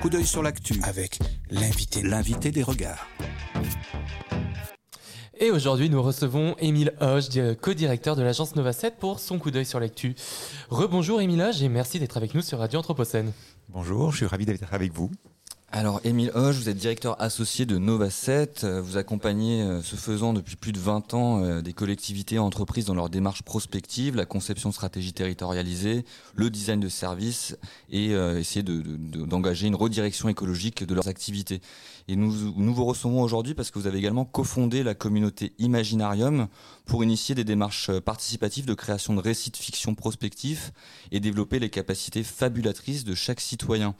Coup d'œil sur l'actu avec l'invité, l'invité des regards. Et aujourd'hui, nous recevons Émile Hoge, co-directeur de l'agence Nova 7 pour son coup d'œil sur l'actu. Rebonjour Émile Hoge et merci d'être avec nous sur Radio Anthropocène. Bonjour, je suis ravi d'être avec vous. Alors, Émile Hoche, vous êtes directeur associé de Nova 7. Vous accompagnez, euh, ce faisant depuis plus de 20 ans, euh, des collectivités et entreprises dans leur démarche prospective, la conception de stratégie territorialisée, le design de services et euh, essayer d'engager une redirection écologique de leurs activités. Et nous, nous vous recevons aujourd'hui parce que vous avez également cofondé la communauté Imaginarium pour initier des démarches participatives de création de récits de fiction prospectifs et développer les capacités fabulatrices de chaque citoyen.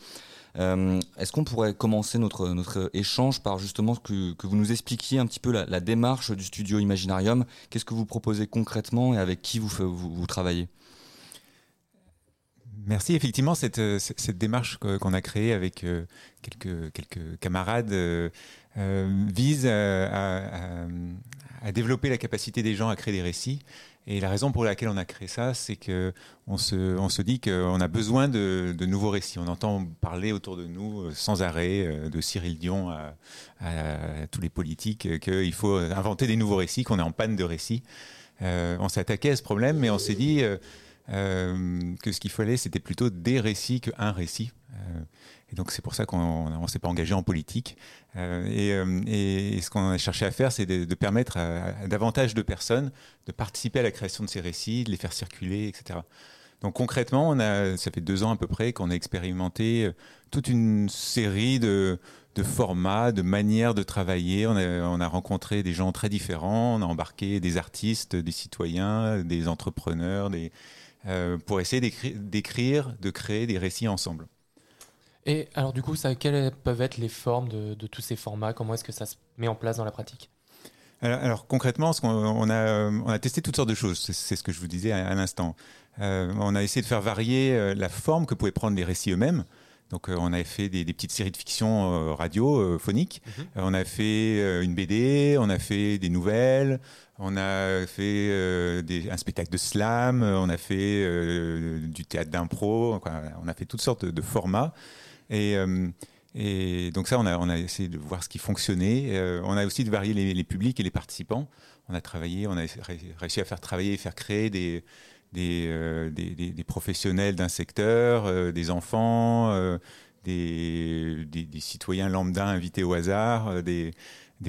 Euh, est-ce qu'on pourrait commencer notre, notre échange par justement que, que vous nous expliquiez un petit peu la, démarche du studio Imaginarium? Qu'est-ce que vous proposez concrètement et avec qui vous, vous, travaillez? Merci. Effectivement, cette, cette démarche qu'on a créée avec euh, quelques, quelques camarades euh, vise à, développer la capacité des gens à créer des récits et la raison pour laquelle on a créé ça, c'est que on se, dit qu'on a besoin de, nouveaux récits. On entend parler autour de nous euh, sans arrêt euh, de Cyril Dion à, à, tous les politiques euh, qu'il faut inventer des nouveaux récits, qu'on est en panne de récits. On s'est attaqué à ce problème, mais on s'est dit que ce qu'il fallait, c'était plutôt des récits qu'un récit. Et donc c'est pour ça qu'on ne s'est pas engagé en politique. Euh, et, euh, et, ce qu'on a cherché à faire, c'est de, de, permettre à, davantage de personnes de participer à la création de ces récits, de les faire circuler, etc. Donc concrètement, on a, ça fait deux ans à peu près qu'on a expérimenté euh, toute une série de, de formats, de manières de travailler. On a, on a, rencontré des gens très différents, on a embarqué des artistes, des citoyens, des entrepreneurs, des, euh, pour essayer d'écrire, de créer des récits ensemble. Et alors du coup, ça, quelles peuvent être les formes de, de tous ces formats? Comment est-ce que ça se met en place dans la pratique? Alors, alors, concrètement, ce on a, on a testé toutes sortes de choses. C'est ce que je vous disais à, à l'instant. Euh, on a essayé de faire varier euh, la forme que pouvaient prendre les récits eux-mêmes. Donc, euh, on avait fait des, des, petites séries de fiction euh, radio, phoniques. Mm -hmm. on a fait une BD, on a fait des nouvelles, on a fait des, un spectacle de slam, on a fait du théâtre d'impro. On a fait toutes sortes de, de formats. Et, euh, et donc ça, on a, essayé de voir ce qui fonctionnait. Euh, on a aussi de varier les, publics et les participants. On a travaillé, on a réussi à faire travailler, faire créer des, euh, professionnels d'un secteur, des enfants, des, citoyens lambda invités au hasard, des,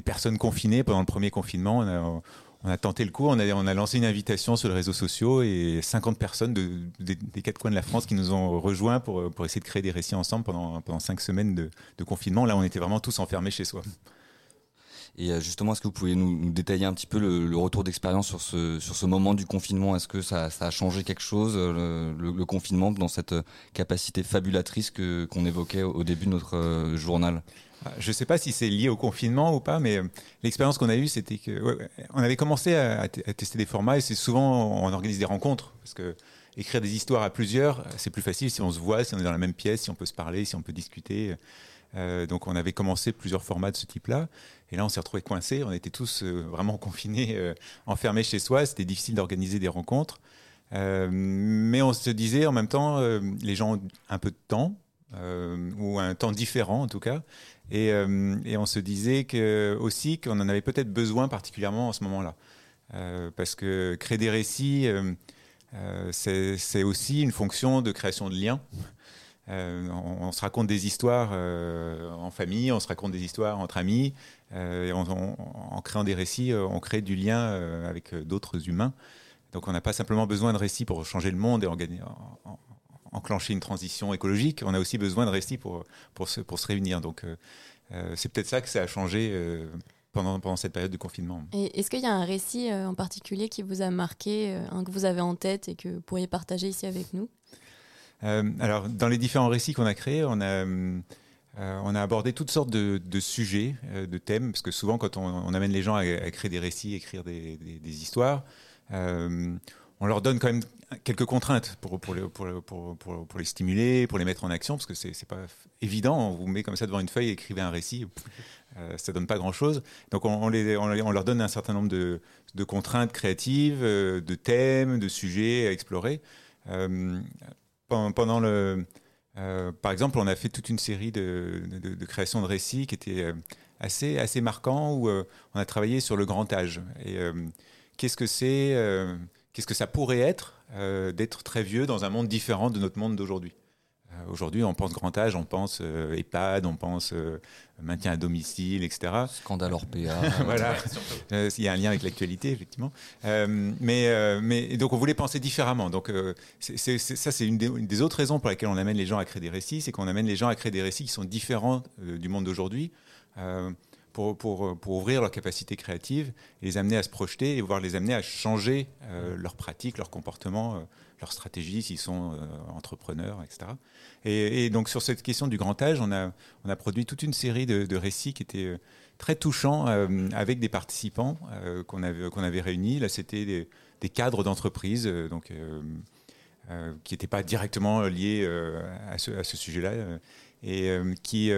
personnes confinées pendant le premier confinement. On a tenté le coup, on a, lancé une invitation sur les réseaux sociaux et 50 personnes de, de, des quatre coins de la France qui nous ont rejoints pour, essayer de créer des récits ensemble pendant, cinq semaines de, confinement. Là, on était vraiment tous enfermés chez soi. Et euh, justement, est-ce que vous pouvez nous, nous, détailler un petit peu le, retour d'expérience sur ce, moment du confinement? Est-ce que ça, a changé quelque chose, le, le, confinement, dans cette capacité fabulatrice qu'on évoquait au début de notre euh, journal? Je ne sais pas si c'est lié au confinement ou pas, mais euh, l'expérience qu'on a eue, c'était que on avait commencé à, tester des formats et c'est souvent on organise des rencontres parce que écrire des histoires à plusieurs, c'est plus facile si on se voit, si on est dans la même pièce, si on peut se parler, si on peut discuter. Euh, donc on avait commencé plusieurs formats de ce type-là, et là on s'est retrouvé coincés. On était tous euh, vraiment confinés, enfermés chez soi. C'était difficile d'organiser des rencontres, mais on se disait en même temps, les gens ont un peu de temps ou un temps différent en tout cas, et, et on se disait que aussi qu'on en avait peut-être besoin particulièrement en ce moment-là, parce que créer des récits, c'est aussi une fonction de création de liens. Euh, on, se raconte des histoires euh, en famille, on se raconte des histoires entre amis. Euh, et en créant des récits, euh, on crée du lien euh, avec d'autres humains. Donc on n'a pas simplement besoin de récits pour changer le monde et en, en, enclencher une transition écologique. On a aussi besoin de récits pour, pour, se, pour se réunir. Donc c'est peut-être ça que ça a changé pendant, pendant cette période de confinement. Et est-ce qu'il y a un récit en particulier qui vous a marqué, un que vous avez en tête et que vous pourriez partager ici avec nous? Euh, alors, dans les différents récits qu'on a créés, on a, euh, on a abordé toutes sortes de, de sujets, euh, de thèmes, parce que souvent, quand on, on amène les gens à, à, créer des récits, écrire des, des, des histoires, euh, on leur donne quand même quelques contraintes pour, pour, les, pour, pour, les stimuler, pour les mettre en action, parce que c'est pas évident. On vous met comme ça devant une feuille, écrivez un récit, euh, ça donne pas grand-chose. Donc on, les, on, leur donne un certain nombre de, de contraintes créatives, euh, de thèmes, de sujets à explorer. Euh, pendant le, euh, par exemple, on a fait toute une série de, de, de créations de récits qui étaient assez, assez marquants, où on a travaillé sur le grand âge. Et qu'est-ce que c'est qu'est-ce que ça pourrait être euh, d'être très vieux dans un monde différent de notre monde d'aujourd'hui euh, Aujourd'hui, on pense grand âge, on pense euh, EHPAD, on pense maintien à domicile, etc. Scandale hors PA. voilà, il y a un lien avec l'actualité, effectivement. mais, mais donc, on voulait penser différemment. Donc, c'est, ça, c'est une des, autres raisons pour lesquelles on amène les gens à créer des récits, c'est qu'on amène les gens à créer des récits qui sont différents du monde d'aujourd'hui pour, ouvrir leur capacité créative et les amener à se projeter et voir les amener à changer euh, leurs pratiques, leur comportement, euh, leur stratégie s'ils sont euh, entrepreneurs, etc. Et, donc sur cette question du grand âge, on a, produit toute une série de, récits qui étaient très touchants avec des participants qu'on avait, réunis. Là, c'était des, des, cadres d'entreprise, donc qui n'étaient pas directement liés à ce, à ce sujet-là et qui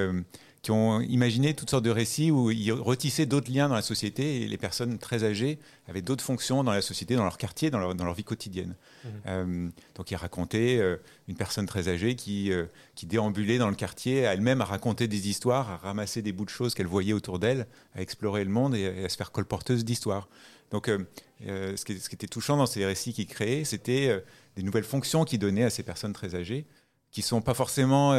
qui ont imaginé toutes sortes de récits où ils retissaient d'autres liens dans la société et les personnes très âgées avaient d'autres fonctions dans la société, dans leur quartier, dans leur, dans leur vie quotidienne. Mmh. Euh, donc ils racontaient euh, une personne très âgée qui, euh, qui déambulait dans le quartier, elle-même à raconter des histoires, à ramasser des bouts de choses qu'elle voyait autour d'elle, à explorer le monde et, à se faire colporteuse d'histoires. Donc ce qui, ce, qui, était touchant dans ces récits qu'ils créaient, c'était des nouvelles fonctions qu'ils donnaient à ces personnes très âgées, qui sont pas forcément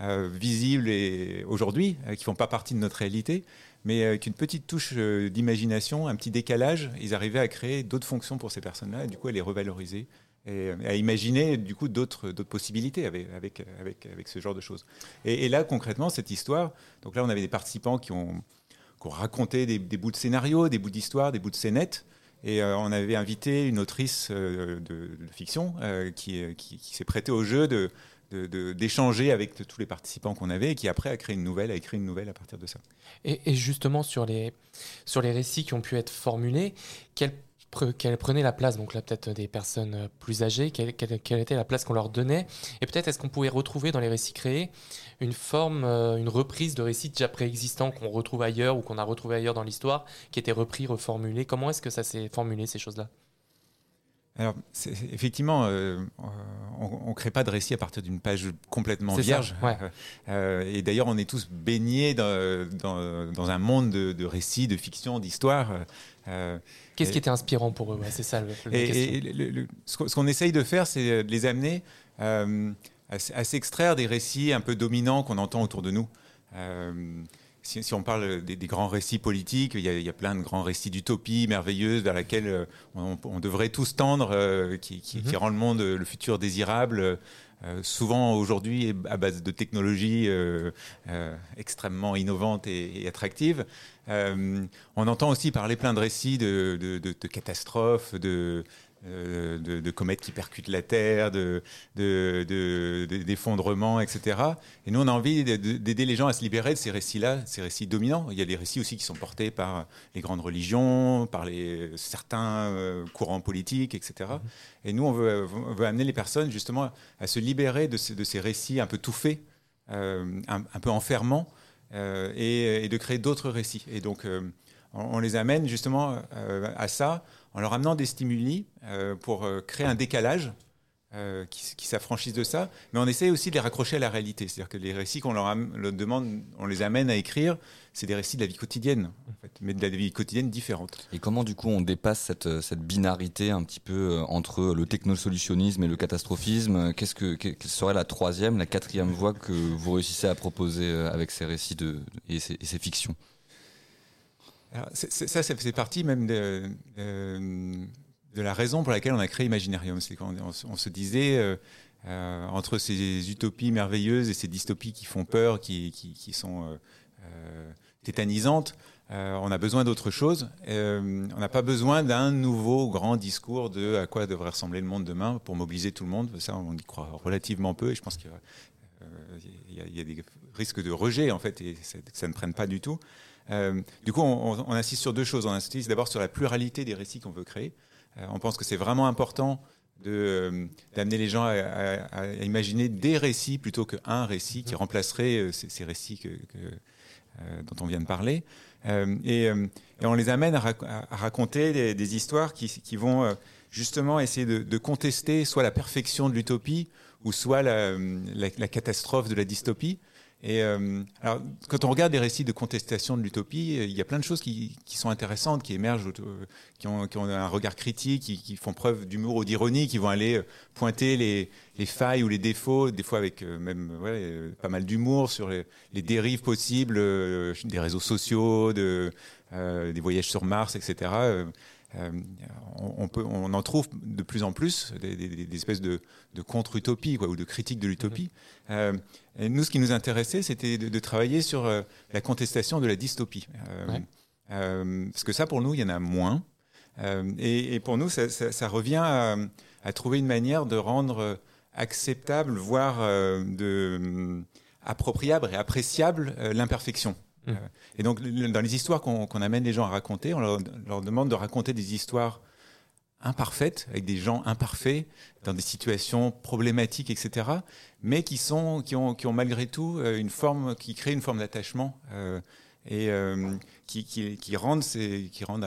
euh, visibles et aujourd'hui, euh, qui font pas partie de notre réalité, mais avec une petite touche euh, d'imagination, un petit décalage, ils arrivaient à créer d'autres fonctions pour ces personnes-là, et du coup à les revaloriser et à imaginer du coup d'autres possibilités avec, avec, avec, ce genre de choses. Et, là concrètement cette histoire, donc là on avait des participants qui ont, qui ont raconté des, bouts de scénario, des bouts d'histoire, des bouts de scénettes. Et on avait invité une autrice de, de, fiction qui, qui, qui s'est prêtée au jeu de, d'échanger avec tous les participants qu'on avait et qui après a créé une nouvelle, a écrit une nouvelle à partir de ça. Et, justement sur les, sur les récits qui ont pu être formulés, quelle, quelle prenait la place Donc là peut-être des personnes plus âgées, quelle, quelle, était la place qu'on leur donnait? Et peut-être est-ce qu'on pouvait retrouver dans les récits créés une forme, euh, une reprise de récits déjà préexistants qu'on retrouve ailleurs ou qu'on a retrouvé ailleurs dans l'histoire, qui étaient repris, reformulés? Comment est-ce que ça s'est formulé ces choses-là? Alors, effectivement, euh, on ne crée pas de récit à partir d'une page complètement vierge. Euh, et d'ailleurs, on est tous baignés dans, dans, un monde de, récits, de fiction, d'histoire. Euh, Qu'est-ce qui était inspirant pour eux C'est ça le, et, ce qu'on essaye de faire, c'est de les amener à, à s'extraire des récits un peu dominants qu'on entend autour de nous si, on parle des, grands récits politiques, il y, a, plein de grands récits d'utopie merveilleuse vers laquelle euh, on, devrait tous tendre, euh, qui, mhm. rend le monde, euh, le futur désirable. souvent aujourd'hui à base de technologies extrêmement innovantes et, attractives. on entend aussi parler plein de récits de, de catastrophes, de, euh, de, comètes qui percutent la Terre, d'effondrements, de, etc. Et nous, on a envie d'aider les gens à se libérer de ces récits-là, ces récits dominants. Il y a des récits aussi qui sont portés par les grandes religions, par les, certains euh, courants politiques, etc. Et nous, on veut, amener les personnes justement à se libérer de, ces, récits un peu tout faits, euh, un, peu enfermants, et, de créer d'autres récits. Et donc, on, les amène justement à ça en leur amenant des stimuli euh, pour euh, créer un décalage euh, qui, s'affranchissent de ça, mais on essaie aussi de les raccrocher à la réalité. C'est-à-dire que les récits qu'on leur, demande, on les amène à écrire, c'est des récits de la vie quotidienne, mais de la vie quotidienne différente. Et comment du coup on dépasse cette, cette binarité un petit peu entre le technosolutionnisme et le catastrophisme? Qu'est-ce que quelle serait la troisième, la quatrième voie que vous réussissez à proposer avec ces récits de, et ces fictions? Ça, ça fait partie même de, la raison pour laquelle on a créé Imaginarium. C'est qu'on on, se disait, euh, euh, entre ces utopies merveilleuses et ces dystopies qui font peur, qui, sont euh, tétanisantes, on a besoin d'autre chose. on n'a pas besoin d'un nouveau grand discours de à quoi devrait ressembler le monde demain pour mobiliser tout le monde. Ça, on y croit relativement peu et je pense qu'il y, y, a des risques de rejet en fait et que ça ne prenne pas du tout. Euh, du coup, on, insiste sur deux choses. On insiste d'abord sur la pluralité des récits qu'on veut créer. on pense que c'est vraiment important d'amener les gens à, imaginer des récits plutôt qu'un récit qui remplacerait ces, récits que, dont on vient de parler. Et, on les amène à, raconter des, histoires qui, qui vont justement essayer de, contester soit la perfection de l'utopie ou soit la, catastrophe de la dystopie. Et euh, alors, quand on regarde les récits de contestation de l'utopie, il y a plein de choses qui, sont intéressantes, qui émergent, qui ont, un regard critique, qui, font preuve d'humour ou d'ironie, qui vont aller pointer les, failles ou les défauts, des fois avec euh, même pas mal d'humour sur les, dérives possibles euh, des réseaux sociaux, de, des voyages sur Mars, etc. Euh, on, peut, on en trouve de plus en plus des, espèces de, contre-utopies ou de critiques de l'utopie. Euh, nous, ce qui nous intéressait, c'était de, travailler sur euh, la contestation de la dystopie. parce que ça, pour nous, il y en a moins. Et, pour nous, ça, revient à, trouver une manière de rendre acceptable, voire de, appropriable et appréciable l'imperfection. Euh, et donc, dans les histoires qu'on amène les gens à raconter, on leur, demande de raconter des histoires imparfaites, avec des gens imparfaits, dans des situations problématiques, etc., mais qui, sont, qui, ont, qui ont malgré tout euh, une forme, qui créent une forme d'attachement euh, et qui, qui, qui, rendent, ces, qui rendent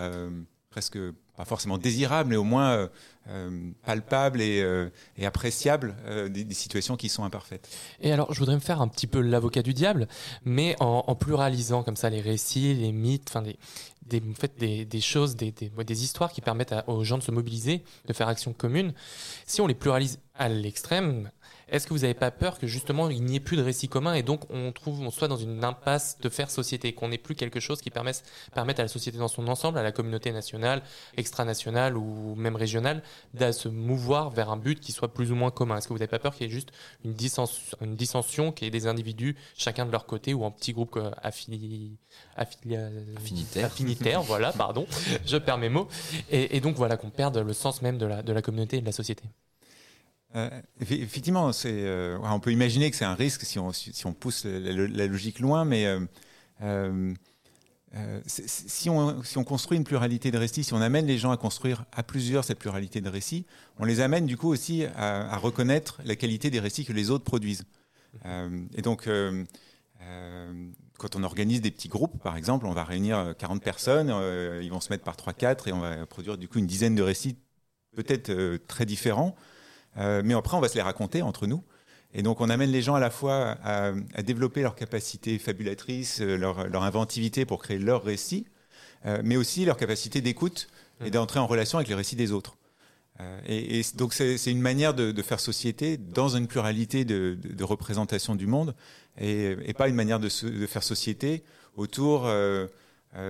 presque pas forcément désirable, mais au moins euh, euh, palpable et, euh, appréciable des, situations qui sont imparfaites. Et alors, je voudrais me faire un petit peu l'avocat du diable, mais en, pluralisant comme ça les récits, les mythes, enfin des, des, des, des, choses, des, des, histoires qui permettent aux gens de se mobiliser, de faire action commune. Si on les pluralise à l'extrême, est-ce que vous n'avez pas peur que justement il n'y ait plus de récit commun et donc on trouve, on soit dans une impasse de faire société, qu'on n'ait plus quelque chose qui permette, permette à la société dans son ensemble, à la communauté nationale, extranationale ou même régionale, de se mouvoir vers un but qui soit plus ou moins commun? Est-ce que vous n'avez pas peur qu'il y ait juste une, dissension, une dissension, qu'il y ait des individus chacun de leur côté ou en petit groupe euh, affili, affinitaire, affinitaire voilà, pardon, je perds mes mots, et, donc voilà qu'on perde le sens même de la, de la communauté et de la société euh, effectivement, euh, on peut imaginer que c'est un risque si on, pousse la, logique loin, mais euh, si, on, construit une pluralité de récits, si on amène les gens à construire à plusieurs cette pluralité de récits, on les amène du coup aussi à, reconnaître la qualité des récits que les autres produisent. et donc, quand on organise des petits groupes, par exemple, on va réunir 40 personnes, ils vont se mettre par 3-4 et on va produire du coup une dizaine de récits peut-être très différents. Euh, mais après, on va se les raconter entre nous. Et donc, on amène les gens à la fois à, développer leur capacité fabulatrice, euh, leur, inventivité pour créer leur récit, euh, mais aussi leur capacité d'écoute et d'entrer en relation avec les récits des autres. et, donc, c'est une manière de, faire société dans une pluralité de, représentation du monde, et, pas une manière de, faire société autour euh,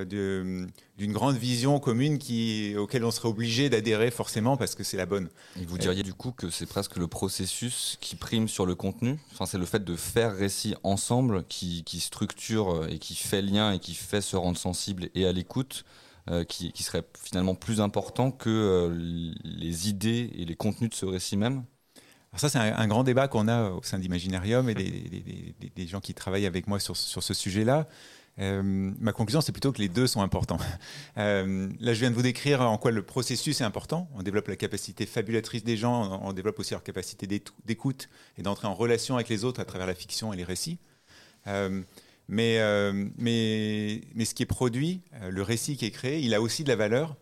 d'une grande vision commune qui, auquel on serait obligé d'adhérer forcément parce que c'est la bonne. Et vous diriez du coup que c'est presque le processus qui prime sur le contenu? Enfin, C'est le fait de faire récit ensemble qui, qui, structure et qui fait lien et qui fait se rendre sensible et à l'écoute euh, qui, qui, serait finalement plus important que euh, les idées et les contenus de ce récit même? Alors ça, c'est un, grand débat qu'on a au sein d'Imaginarium et des, des, des, gens qui travaillent avec moi sur, sur ce sujet-là. Euh, ma conclusion, c'est plutôt que les deux sont importants. Euh, là, je viens de vous décrire en quoi le processus est important. On développe la capacité fabulatrice des gens, on, développe aussi leur capacité d'écoute et d'entrer en relation avec les autres à travers la fiction et les récits. Euh, mais, mais, mais ce qui est produit, le récit qui est créé, il a aussi de la valeur.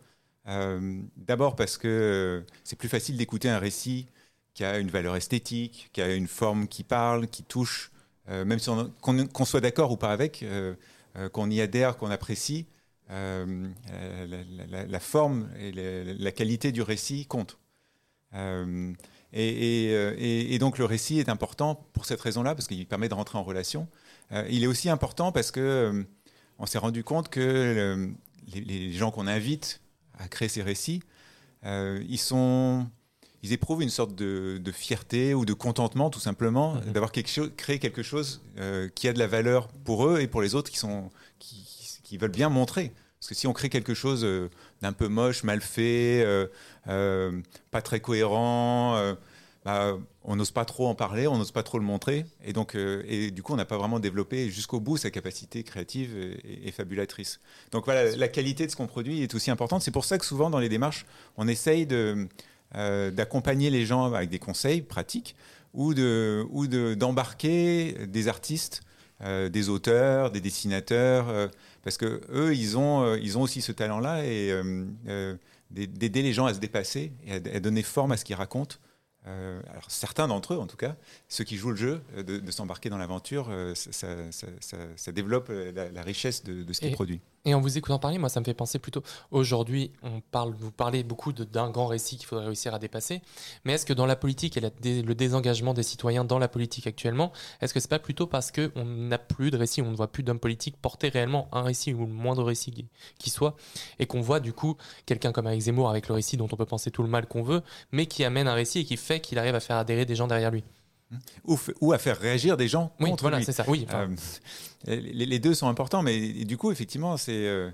D'abord parce que c'est plus facile d'écouter un récit qui a une valeur esthétique, qui a une forme qui parle, qui touche, même si qu'on soit d'accord ou pas avec, qu'on y adhère, qu'on apprécie, euh, la, forme et la, qualité du récit comptent. Euh, et, donc le récit est important pour cette raison-là, parce qu'il permet de rentrer en relation. il est aussi important parce que on s'est rendu compte que les, gens qu'on invite à créer ces récits, ils sont ils éprouvent une sorte de, fierté ou de contentement, tout simplement, mhm. d'avoir créé quelque chose euh, qui a de la valeur pour eux et pour les autres qui, sont, qui, veulent bien montrer. Parce que si on crée quelque chose euh, d'un peu moche, mal fait, euh, pas très cohérent, bah, on n'ose pas trop en parler, on n'ose pas trop le montrer, et donc, euh, et du coup, on n'a pas vraiment développé jusqu'au bout sa capacité créative et, fabulatrice. Donc voilà, la qualité de ce qu'on produit est aussi importante. C'est pour ça que souvent dans les démarches, on essaye de, euh, d'accompagner les gens avec des conseils pratiques ou de, ou d'embarquer des artistes, euh, des auteurs, des dessinateurs, parce que eux, ils ont, ils ont aussi ce talent-là et d'aider les gens à se dépasser et à donner forme à ce qu'ils racontent euh, alors certains d'entre eux, en tout cas, ceux qui jouent le jeu, euh, de, s'embarquer dans l'aventure, euh, ça, développe la, richesse de, ce qui est produit. Et en vous écoutant parler, moi, ça me fait penser plutôt aujourd'hui, on parle, vous parlez beaucoup d'un grand récit qu'il faudrait réussir à dépasser. Mais est-ce que dans la politique et le désengagement des citoyens dans la politique actuellement, est-ce que c'est pas plutôt parce qu'on n'a plus de récit, on ne voit plus d'hommes politiques porter réellement un récit ou le moindre récit qui soit, et qu'on voit du coup quelqu'un comme Eric Zemmour avec le récit dont on peut penser tout le mal qu'on veut, mais qui amène un récit et qui fait qu'il arrive à faire adhérer des gens derrière lui? Ou, à faire réagir des gens oui, contre voilà, c'est ça. Oui, euh, les, deux sont importants, mais du coup, effectivement, c'est euh,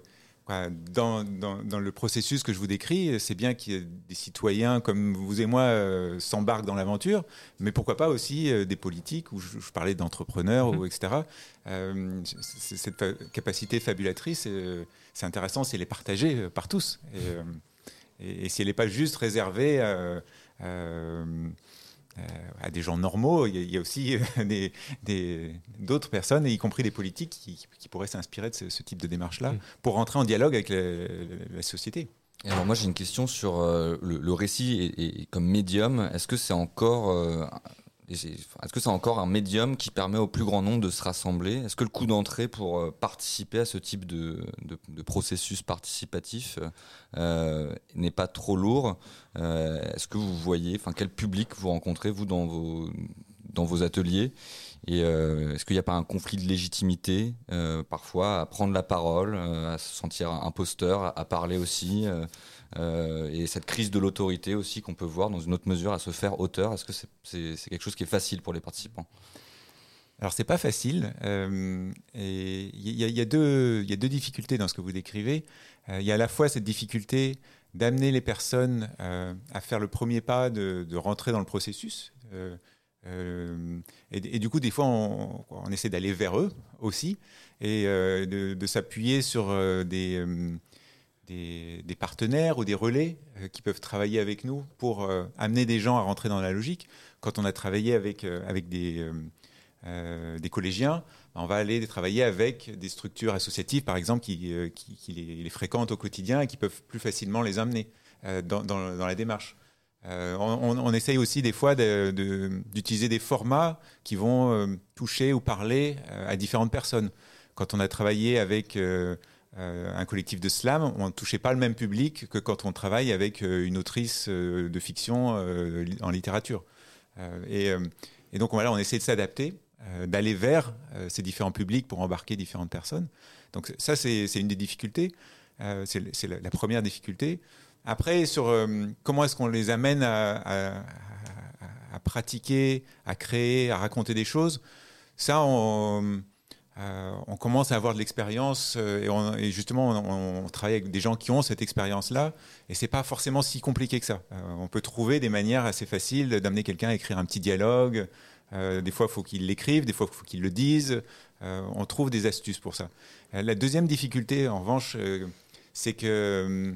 dans, dans, le processus que je vous décris, c'est bien qu'il y ait des citoyens comme vous et moi euh, s'embarquent dans l'aventure, mais pourquoi pas aussi des politiques, où je, parlais d'entrepreneurs, ou mm-hmm. etc. cette capacité fabulatrice, c'est intéressant si elle est partagée par tous. Et, et si elle n'est pas juste réservée euh, à des gens normaux, il y a, aussi des, d'autres personnes, y compris des politiques, qui, pourraient s'inspirer de ce, type de démarche-là mm. pour rentrer en dialogue avec la, société. alors moi j'ai une question sur euh, le, récit et, comme médium. Est-ce que c'est encore euh, est-ce que c'est encore un médium qui permet au plus grand nombre de se rassembler? Est-ce que le coût d'entrée pour euh, participer à ce type de, processus participatif euh, n'est pas trop lourd? Euh, Est-ce que vous voyez, enfin, quel public vous rencontrez vous dans vos dans vos ateliers? Et est-ce qu'il n'y a pas un conflit de légitimité parfois à prendre la parole, à se sentir imposteur, à parler aussi euh, et cette crise de l'autorité aussi qu'on peut voir dans une autre mesure à se faire auteur, est-ce que c'est quelque chose qui est facile pour les participants? Alors c'est pas facile. Euh, il y, a deux, difficultés dans ce que vous décrivez. Euh, il y a à la fois cette difficulté d'amener les personnes à faire le premier pas, de, rentrer dans le processus. Et, du coup, des fois, on, essaie d'aller vers eux aussi et de, de s'appuyer sur des des, partenaires ou des relais euh, qui peuvent travailler avec nous pour euh, amener des gens à rentrer dans la logique. Quand on a travaillé avec, euh, des, collégiens, on va aller travailler avec des structures associatives, par exemple, qui, les, fréquentent au quotidien et qui peuvent plus facilement les amener dans, la démarche. On, essaye aussi des fois d'utiliser des formats qui vont toucher ou parler à différentes personnes. Quand on a travaillé avec euh, un collectif de slam, on ne touchait pas le même public que quand on travaille avec euh, une autrice euh, de fiction en littérature. Et, donc voilà, on essaie de s'adapter, d'aller vers ces différents publics pour embarquer différentes personnes. Donc ça, c'est une des difficultés. c'est la, première difficulté. Après, sur comment est-ce qu'on les amène à, pratiquer, à créer, à raconter des choses, ça, on, euh, commence à avoir de l'expérience euh, et, justement on, travaille avec des gens qui ont cette expérience-là et c'est pas forcément si compliqué que ça. Euh, on peut trouver des manières assez faciles d'amener quelqu'un à écrire un petit dialogue. des fois, il faut qu'il l'écrive, des fois, il faut qu'il le dise. on trouve des astuces pour ça. la deuxième difficulté, en revanche, c'est que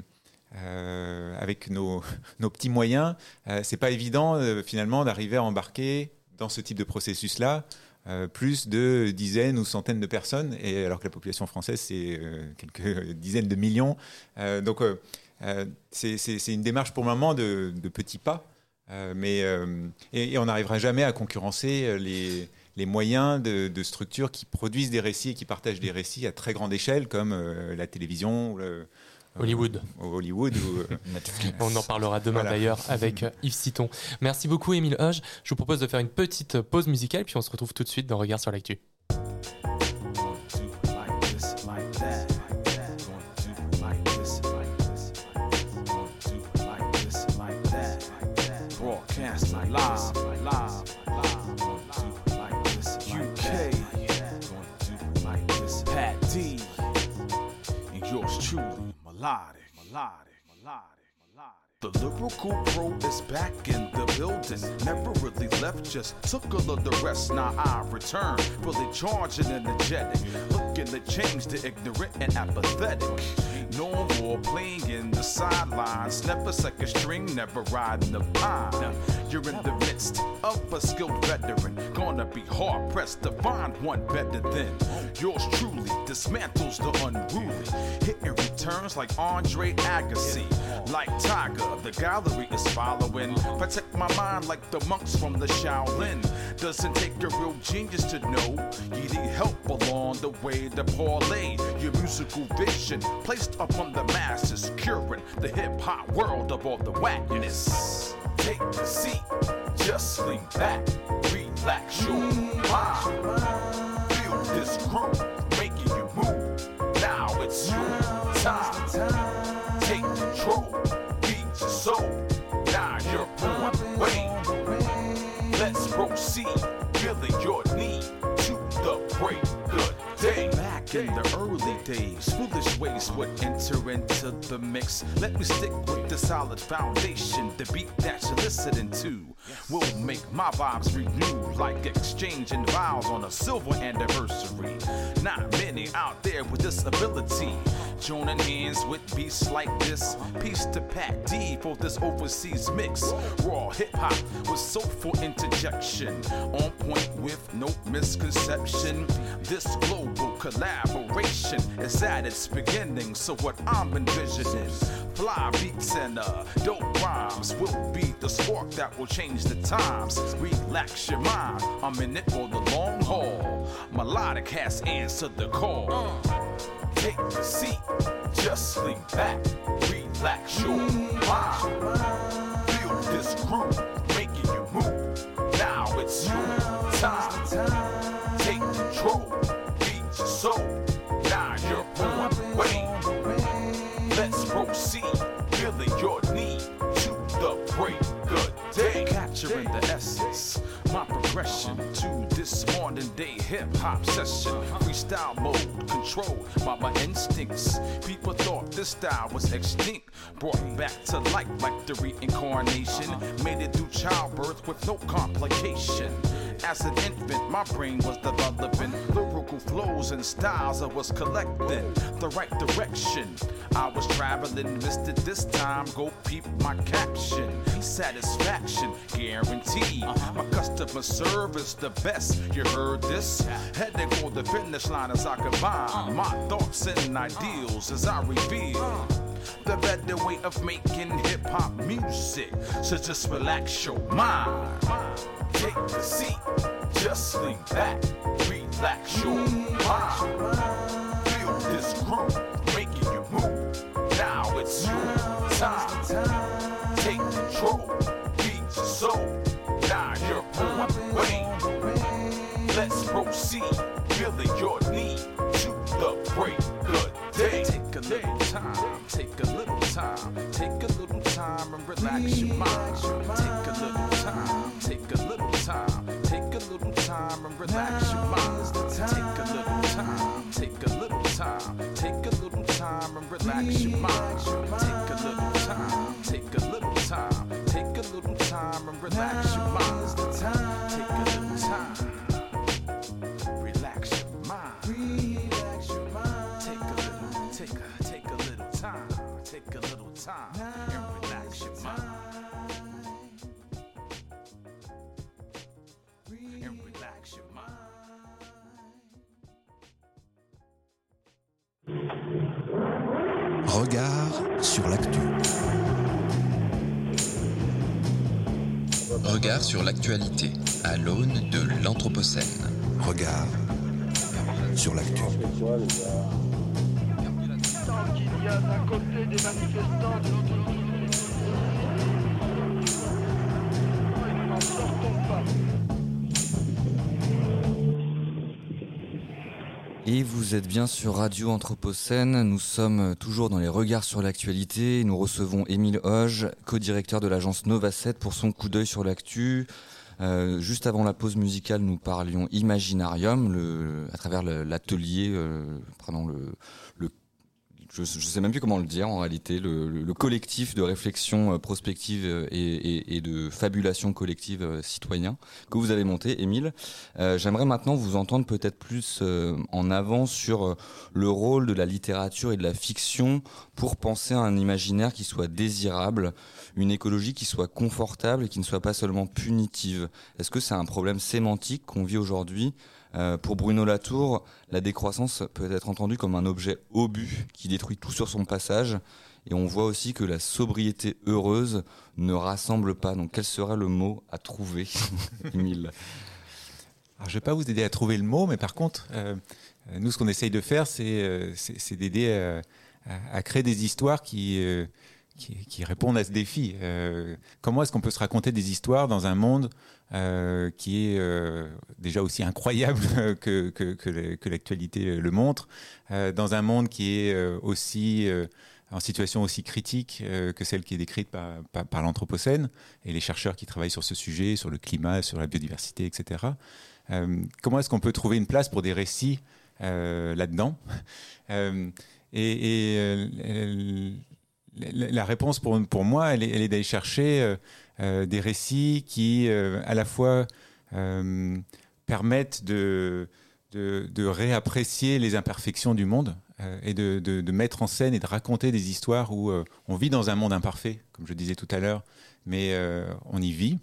avec nos, petits moyens, c'est pas évident finalement d'arriver à embarquer dans ce type de processus-là euh, plus de dizaines ou centaines de personnes, et alors que la population française, c'est euh, quelques dizaines de millions. Euh, donc, c'est une démarche pour le moment de, petits pas, mais, et, on n'arrivera jamais à concurrencer les, moyens de, structures qui produisent des récits et qui partagent des récits à très grande échelle, comme la télévision, Hollywood. Hollywood ou euh, On en parlera demain d'ailleurs avec euh, Yves Citon. Merci beaucoup Émile Hoge. Je vous propose de faire une petite pause musicale puis on se retrouve tout de suite dans Regard sur l'actu. melodic, melodic, melodic, melodic. The lyrical pro is back in the building. Never really left, just took a little rest. Now I return, really charging energetic. Looking to change the ignorant and apathetic. No more playing in the sidelines. Never second string, never riding the pine you're in the midst of a skilled veteran. Gonna be hard pressed to find one better than yours truly. Dismantles the unruly. Hitting returns like Andre Agassi. Like Tiger, the gallery is following. Protect my mind like the monks from the Shaolin. Doesn't take a real genius to know you need help along the way to parlay your musical vision placed upon the masses, curing the hip hop world of all the whackness. Take a seat, just lean back, relax your mind. Feel this groove making you move. Now it's your time. Take control, beat your soul. Now you're on the way. Let's proceed, feeling your need to the break. Back in the early days, foolish ways would enter into the mix. Let me stick with the solid foundation. The beat that you're listening to will make my vibes renew like exchanging vows on a silver anniversary. Not many out there with this ability. Joining hands with beats like this. Peace to Pat D for this overseas mix. Raw hip hop with soulful interjection. On point with no misconception. This global collaboration is at its beginning. So what I'm envisioning, fly beats and uh, dope rhymes will be the spark that will change the times. Relax your mind. I'm in it for the long haul. Melodic has answered the call. Take a seat, just lean back, relax your mind. Feel this groove making you move. Now it's your time. Take control, beat your soul. Now you're on way. Let's proceed, feeling your need to the break good day. Capturing the essence, my progression to this morning day hip hop session. Freestyle mode, controlled by my instincts. People thought this style was extinct. Brought back to life like the reincarnation. Made it through childbirth with no complication. As an infant, my brain was developing lyrical flows and styles I was collecting. The right direction. I was traveling, missed it this time. Go peep my caption. Satisfaction guaranteed. My customer service the best. You heard this? Heading for the finish line as I combine my thoughts and ideals as I reveal the better way of making hip hop music. So just relax your mind. Take a seat, just lean back, relax your mind. Time, take a little time and relax your mind. Take a little time, take a little time, take a little time and relax your mind. Take a little time, take a little time, take a little time and relax your mind. Take a little time, take a little time, take a little time and relax Regard sur l'actu. Regard sur l'actualité à l'aune de l'Anthropocène. Regard sur l'actu. qu'il y a d'un côté des manifestants, de l'autre côté Et vous êtes bien sur Radio Anthropocène. Nous sommes toujours dans les regards sur l'actualité. Nous recevons Émile Hoge, co-directeur de l'agence Nova 7 pour son coup d'œil sur l'actu. Euh, juste avant la pause musicale, nous parlions Imaginarium, le, à travers l'atelier, euh, pardon, le, le- je ne sais même plus comment le dire en réalité, le, collectif de réflexion euh, prospective euh, et, de fabulation collective euh, citoyen que vous avez monté, Émile. J'aimerais maintenant vous entendre peut-être plus en avant sur le rôle de la littérature et de la fiction pour penser à un imaginaire qui soit désirable, une écologie qui soit confortable et qui ne soit pas seulement punitive. Est-ce que c'est un problème sémantique qu'on vit aujourd'hui euh, pour Bruno Latour, la décroissance peut être entendue comme un objet obus qui détruit tout sur son passage. Et on voit aussi que la sobriété heureuse ne rassemble pas. Donc quel serait le mot à trouver, Emile je ne vais pas vous aider à trouver le mot, mais par contre, euh, nous, ce qu'on essaye de faire, c'est euh, d'aider à, créer des histoires qui, qui, répondent à ce défi. comment est-ce qu'on peut se raconter des histoires dans un monde euh, qui est euh, déjà aussi incroyable que, l'actualité le montre, euh, dans un monde qui est aussi en situation aussi critique que celle qui est décrite par, par, l'Anthropocène et les chercheurs qui travaillent sur ce sujet, sur le climat, sur la biodiversité, etc. comment est-ce qu'on peut trouver une place pour des récits là-dedans? Et, la réponse pour, moi, elle est, d'aller chercher euh, des récits qui, euh, à la fois, euh, permettent de, réapprécier les imperfections du monde et de, mettre en scène et de raconter des histoires où on vit dans un monde imparfait, comme je disais tout à l'heure, mais on y vit.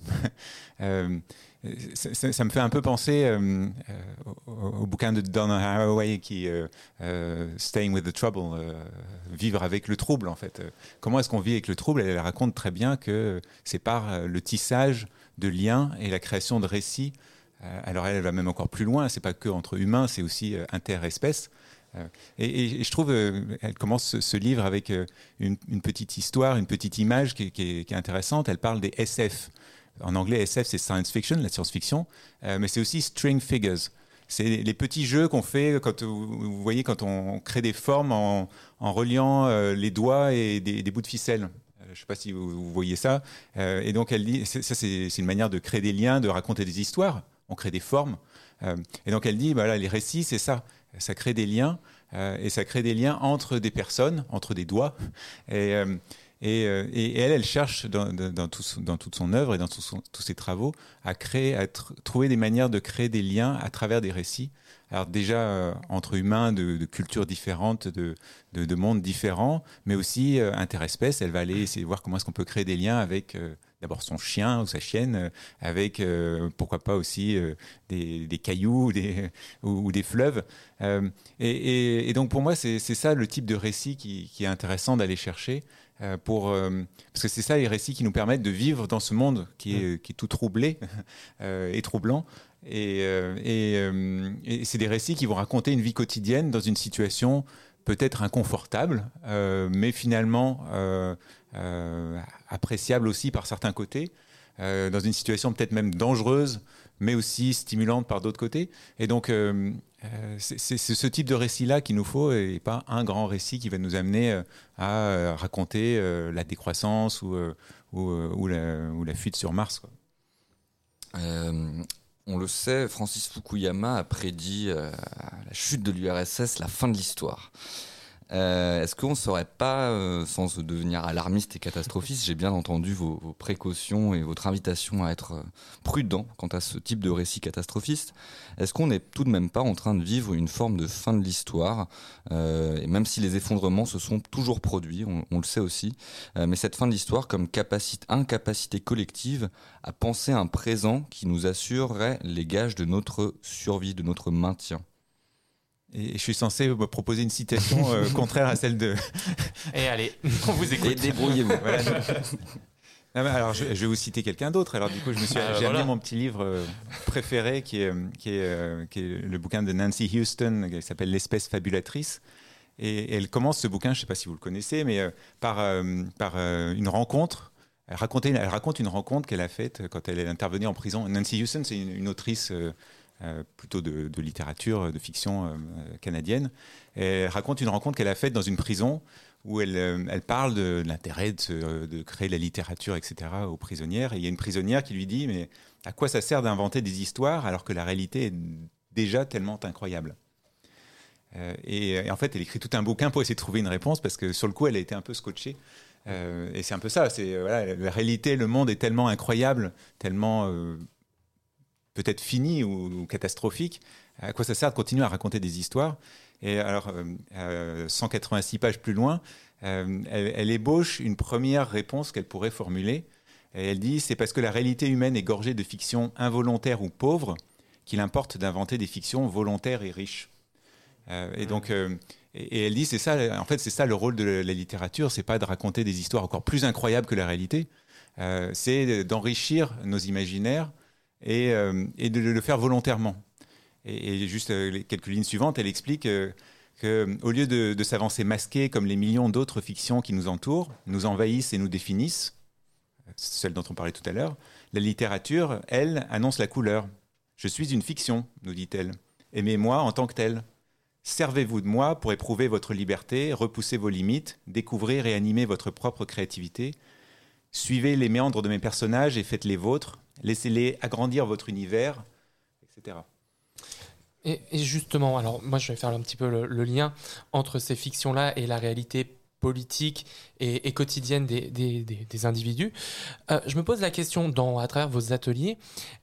ça, me fait un peu penser au, bouquin de Donna Haraway qui Staying with the Trouble, vivre avec le trouble en fait. comment est-ce qu'on vit avec le trouble? Elle raconte très bien que c'est par le tissage de liens et la création de récits. alors elle, va même encore plus loin. C'est pas que entre humains, c'est aussi interespèces. Et, et, je trouve, elle commence ce, livre avec une, petite histoire, une petite image qui est intéressante. Elle parle des SF. En anglais, SF, c'est science fiction, la science-fiction, euh, mais c'est aussi string figures. C'est les petits jeux qu'on fait quand vous voyez quand on crée des formes en, reliant euh, les doigts et des, bouts de ficelle. Euh, je ne sais pas si vous, voyez ça. et donc elle dit, ça c'est une manière de créer des liens, de raconter des histoires. On crée des formes. et donc elle dit, voilà, les récits, c'est ça. Ça crée des liens et ça crée des liens entre des personnes, entre des doigts. Et, euh, et, elle, elle cherche dans, toute son œuvre et dans tous ses travaux à créer, à trouver des manières de créer des liens à travers des récits. Alors déjà euh, entre humains de, cultures différentes, de, mondes différents, mais aussi euh, interespèces. Elle va aller essayer de voir comment est-ce qu'on peut créer des liens avec d'abord son chien ou sa chienne, avec pourquoi pas aussi des, cailloux ou, des fleuves. Et, donc pour moi, c'est ça le type de récit qui est intéressant d'aller chercher. Euh, pour, euh, parce que c'est ça les récits qui nous permettent de vivre dans ce monde qui est, qui est tout troublé euh, et troublant. Et, et, c'est des récits qui vont raconter une vie quotidienne dans une situation peut-être inconfortable, mais finalement appréciable aussi par certains côtés, dans une situation peut-être même dangereuse, mais aussi stimulante par d'autres côtés. Et donc, euh, c'est ce type de récit-là qu'il nous faut et pas un grand récit qui va nous amener euh, à euh, raconter la décroissance ou, ou, la, fuite sur Mars. on le sait, Francis Fukuyama a prédit la chute de l'URSS, la fin de l'histoire. Euh, est-ce qu'on ne saurait pas, euh, sans devenir alarmiste et catastrophiste, j'ai bien entendu vos, précautions et votre invitation à être euh, prudent quant à ce type de récit catastrophiste, est-ce qu'on n'est tout de même pas en train de vivre une forme de fin de l'histoire, et même si les effondrements se sont toujours produits, on, le sait aussi, mais cette fin de l'histoire comme capacité, incapacité collective à penser un présent qui nous assurerait les gages de notre survie, de notre maintien? Et je suis censé me proposer une citation euh, contraire à celle de. et allez, on vous écoute. débrouillez-vous. alors, je, vais vous citer quelqu'un d'autre. Alors, du coup, je me suis, ah, j'ai amené mon petit livre euh, préféré, qui est, qui, est, euh, qui est le bouquin de Nancy Houston, qui s'appelle L'espèce fabulatrice. Et, elle commence ce bouquin, je ne sais pas si vous le connaissez, mais par, par une rencontre. Elle, racontait, elle raconte une rencontre qu'elle a faite quand elle est intervenue en prison. Nancy Houston, c'est une, une, autrice euh, plutôt de, littérature, de fiction euh, canadienne. raconte une rencontre qu'elle a faite dans une prison où elle, euh, elle parle de, l'intérêt de, créer de la littérature, etc., aux prisonnières. Et il y a une prisonnière qui lui dit, mais à quoi ça sert d'inventer des histoires alors que la réalité est déjà tellement incroyable? Et, en fait, elle écrit tout un bouquin pour essayer de trouver une réponse parce que sur le coup, elle a été un peu scotchée. et c'est un peu ça. C'est la réalité, le monde est tellement incroyable, tellement peut-être fini ou, ou, catastrophique. À quoi ça sert de continuer à raconter des histoires? Et alors, 186 pages plus loin, elle, elle, ébauche une première réponse qu'elle pourrait formuler. Et elle dit c'est parce que la réalité humaine est gorgée de fictions involontaires ou pauvres qu'il importe d'inventer des fictions volontaires et riches. Euh, et donc, euh, et, elle dit c'est ça. En fait, c'est ça le rôle de la littérature. C'est pas de raconter des histoires encore plus incroyables que la réalité. Euh, c'est d'enrichir nos imaginaires et, et, de le faire volontairement. Et, juste les quelques lignes suivantes, elle explique que, au lieu de, de s'avancer masqué comme les millions d'autres fictions qui nous entourent, nous envahissent et nous définissent, celle dont on parlait tout à l'heure, la littérature, elle, annonce la couleur. Je suis une fiction, nous dit-elle. Aimez-moi en tant que telle. Servez-vous de moi pour éprouver votre liberté, repousser vos limites, découvrir et animer votre propre créativité. Suivez les méandres de mes personnages et faites les vôtres. Laissez-les agrandir votre univers, etc. Et, justement, alors moi je vais faire un petit peu le lien entre ces fictions-là et la réalité politique et, quotidienne des, individus. Euh, je me pose la question, dans, à travers vos ateliers,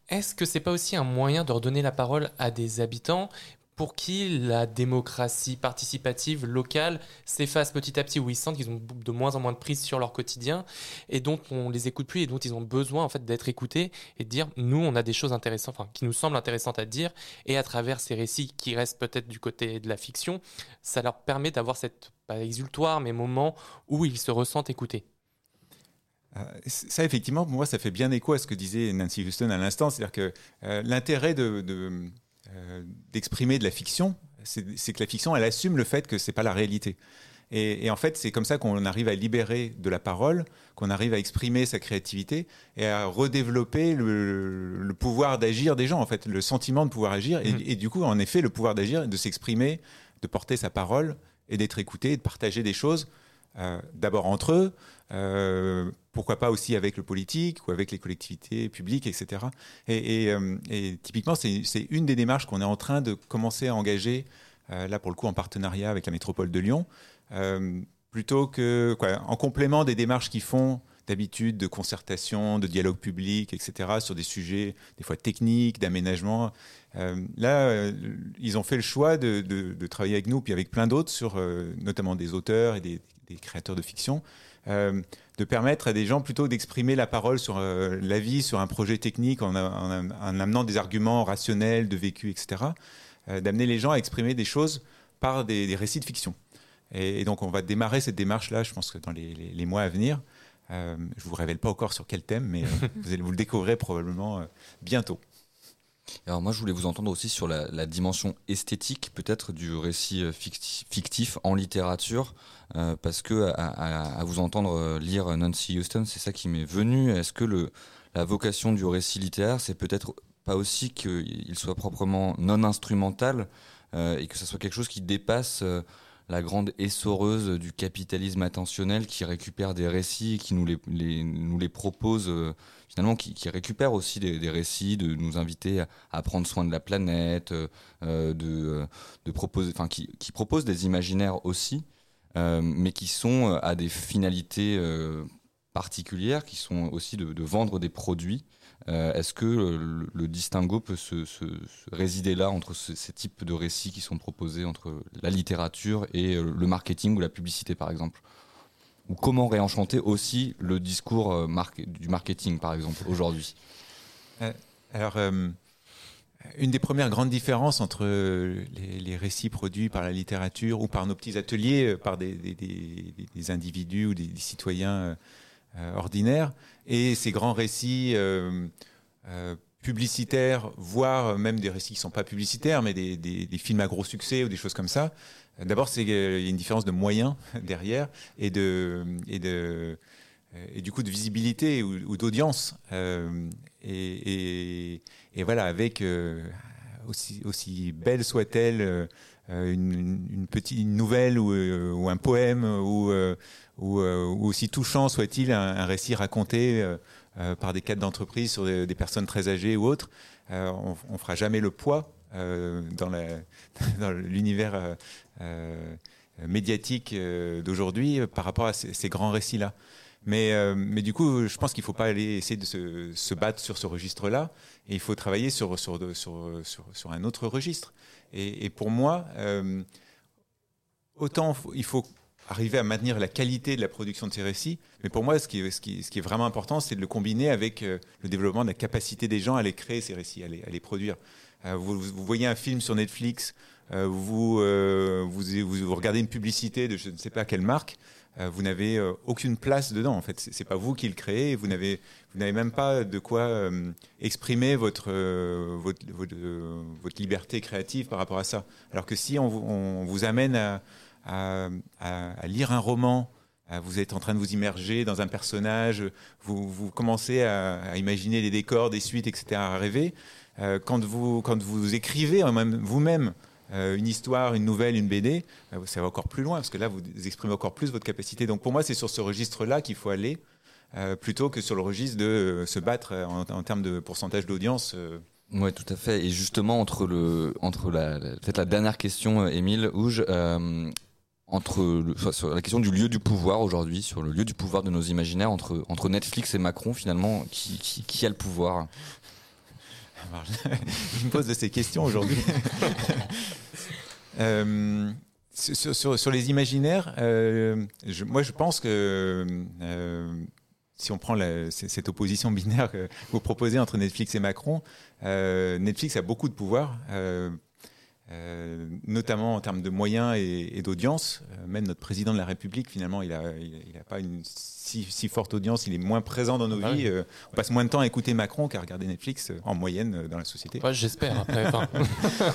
est-ce que c'est pas aussi un moyen de redonner la parole à des habitants pour qui la démocratie participative locale s'efface petit à petit, où ils sentent qu'ils ont de moins en moins de prise sur leur quotidien et dont on les écoute plus et dont ils ont besoin en fait d'être écoutés et de dire nous on a des choses intéressantes, enfin qui nous semblent intéressantes à dire et à travers ces récits qui restent peut-être du côté de la fiction, ça leur permet d'avoir cette pas exultoire mais moment où ils se ressentent écoutés. Euh, ça, effectivement, pour moi, ça fait bien écho à ce que disait Nancy Houston à l'instant. C'est-à-dire que euh, l'intérêt de, euh, d'exprimer de la fiction, c'est que la fiction, elle assume le fait que c'est pas la réalité. Et, en fait, c'est comme ça qu'on arrive à libérer de la parole, qu'on arrive à exprimer sa créativité et à redévelopper le, pouvoir d'agir des gens, en fait, le sentiment de pouvoir agir. Mmh. Et, du coup, en effet, le pouvoir d'agir, de s'exprimer, de porter sa parole et d'être écouté, de partager des choses, euh, d'abord entre eux, euh, pourquoi pas aussi avec le politique ou avec les collectivités publiques, etc. Euh, et, typiquement, c'est une des démarches qu'on est en train de commencer à engager, euh, là pour le coup en partenariat avec la métropole de Lyon, euh, plutôt que, en complément des démarches qui font d'habitude de concertation, de dialogue public, etc., sur des sujets des fois techniques, d'aménagement. là, ils ont fait le choix de, travailler avec nous, puis avec plein d'autres, sur notamment des auteurs et des, créateurs de fiction, euh, de permettre à des gens plutôt d'exprimer la parole sur euh, la vie, sur un projet technique, en, amenant des arguments rationnels, de vécu, etc., euh, d'amener les gens à exprimer des choses par des, récits de fiction. Et, donc on va démarrer cette démarche-là, je pense que dans les, mois à venir. Je ne vous révèle pas encore sur quel thème, mais vous, allez, vous le découvrir probablement bientôt. Alors moi, je voulais vous entendre aussi sur la, dimension esthétique, peut-être du récit euh, fictif, en littérature, euh, parce que à, vous entendre euh, lire Nancy Houston, c'est ça qui m'est venu. Est-ce que le, la vocation du récit littéraire, c'est peut-être pas aussi qu'il soit proprement non instrumental et que ça soit quelque chose qui dépasse la grande essoreuse du capitalisme attentionnel qui récupère des récits, qui nous les, propose finalement qui, récupère aussi des, récits, de nous inviter à, prendre soin de la planète, euh, de, euh, de, proposer, enfin qui, qui propose des imaginaires aussi, euh, mais qui sont à des finalités particulières, qui sont aussi de, vendre des produits. Est-ce que le, distinguo peut se, résider là entre ces types de récits qui sont proposés entre la littérature et le marketing ou la publicité, par exemple? Ou comment réenchanter aussi le discours euh, du marketing, par exemple, aujourd'hui? Euh, Alors, euh, une des premières grandes différences entre les, récits produits par la littérature ou par nos petits ateliers, par des, individus ou des, citoyens ordinaires, et ces grands récits publicitaires, voire même des récits qui ne sont pas publicitaires, mais des, films à gros succès ou des choses comme ça, D'abord, il y a une différence de moyens derrière et, de, et, de, et du coup de visibilité ou, d'audience. Euh, et, voilà, avec euh, aussi belle soit-elle, euh, une, petite nouvelle ou, un poème, ou, ou, aussi touchant soit-il un, récit raconté par des cadres d'entreprise sur des, personnes très âgées ou autres, on ne fera jamais le poids dans, l'univers médiatique d'aujourd'hui par rapport à ces grands récits-là. Mais, mais, du coup, je pense qu'il ne faut pas aller essayer de se, battre sur ce registre-là. Et il faut travailler sur, un autre registre. Et, pour moi, autant il faut arriver à maintenir la qualité de la production de ces récits. Mais pour moi, ce qui est, vraiment important, c'est de le combiner avec euh, le développement de la capacité des gens à les créer, ces récits, à les, produire. Euh, vous, voyez un film sur Netflix, euh, vous, regardez une publicité de je ne sais pas quelle marque, vous n'avez aucune place dedans. En fait, c'est pas vous qui le créez. Vous n'avez vous n'avez même pas de quoi exprimer votre, votre, votre, liberté créative par rapport à ça. Alors que si on, vous amène à, à, lire un roman, vous êtes en train de vous immerger dans un personnage, vous, commencez à, imaginer les décors, des suites, etc., à rêver. Euh, quand, vous, quand vous écrivez vous-même euh, une histoire, une nouvelle, une BD, euh, ça va encore plus loin, parce que là, vous exprimez encore plus votre capacité. Donc pour moi, c'est sur ce registre-là qu'il faut aller, plutôt que sur le registre de se battre en, termes de pourcentage d'audience. Oui, tout à fait. Et justement, entre, le, entre la, peut-être la dernière question, Émile Ouge, entre le, sur la question du lieu du pouvoir aujourd'hui, sur le lieu du pouvoir de nos imaginaires entre, entre Netflix et Macron, finalement, qui, qui, a le pouvoir? Je me pose de ces questions aujourd'hui. euh, sur, sur, sur, les imaginaires, euh, je, moi je pense que euh, si on prend la, cette opposition binaire que vous proposez entre Netflix et Macron, Netflix a beaucoup de pouvoir euh, notamment en termes de moyens et, d'audience. Euh, même notre président de la République, finalement, il n'a il, a pas une si, forte audience, il est moins présent dans nos ah vies. Euh, on passe moins de temps à écouter Macron qu'à regarder Netflix en moyenne dans la société. J'espère, après.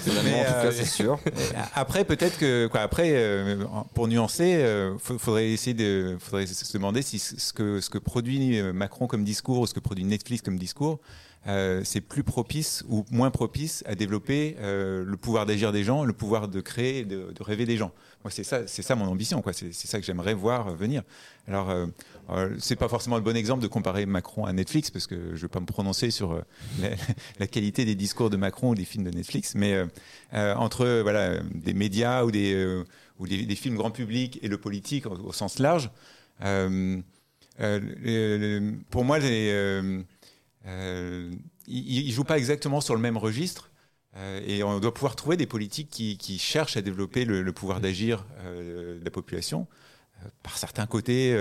c'est sûr. Après, peut-être que, quoi, après, pour nuancer, il faudrait essayer de faudrait se demander si ce que, ce que produit Macron comme discours ou ce que produit Netflix comme discours, euh, c'est plus propice ou moins propice à développer euh, le pouvoir d'agir des gens, le pouvoir de créer, de, de rêver des gens. Moi, c'est ça, c'est ça mon ambition, quoi. C'est, ça que j'aimerais voir venir. Alors, euh, euh, c'est pas forcément le bon exemple de comparer Macron à Netflix, parce que je vais pas me prononcer sur euh, la, qualité des discours de Macron ou des films de Netflix, mais entre voilà des médias ou des ou des, des, films grand public et le politique au, au sens large. pour moi, les euh, ils ne jouent pas exactement sur le même registre. Euh, et on doit pouvoir trouver des politiques qui, cherchent à développer le, pouvoir d'agir euh, de la population. Par certains côtés,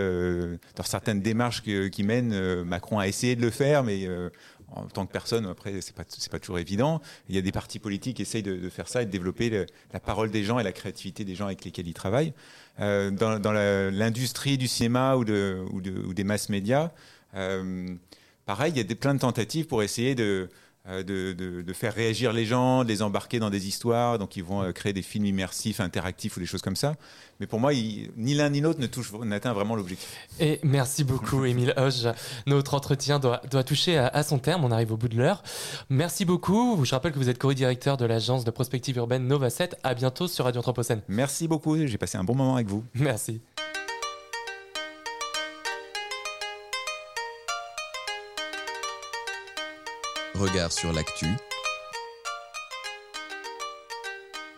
dans certaines démarches qui mènent, Macron a essayé de le faire, mais en tant que personne, après, c'est pas pas toujours évident. Il y a des partis politiques qui essayent de, faire ça et de développer la parole des gens et la créativité des gens avec lesquels ils travaillent. dans, l'industrie du cinéma ou, ou, des masses médias, pareil, il y a des, plein de tentatives pour essayer de, euh, de, de, faire réagir les gens, de les embarquer dans des histoires. Donc, ils vont euh, créer des films immersifs, interactifs ou des choses comme ça. Mais pour moi, ni l'un ni l'autre n'atteint vraiment l'objectif. Et merci beaucoup, Émile Hoche. Notre entretien doit, doit toucher à, son terme. On arrive au bout de l'heure. Merci beaucoup. Je rappelle que vous êtes co-directeur de l'agence de prospective urbaine Nova 7. À bientôt sur Radio Anthropocène. Merci beaucoup. J'ai passé un bon moment avec vous. Merci. Regard sur l'actu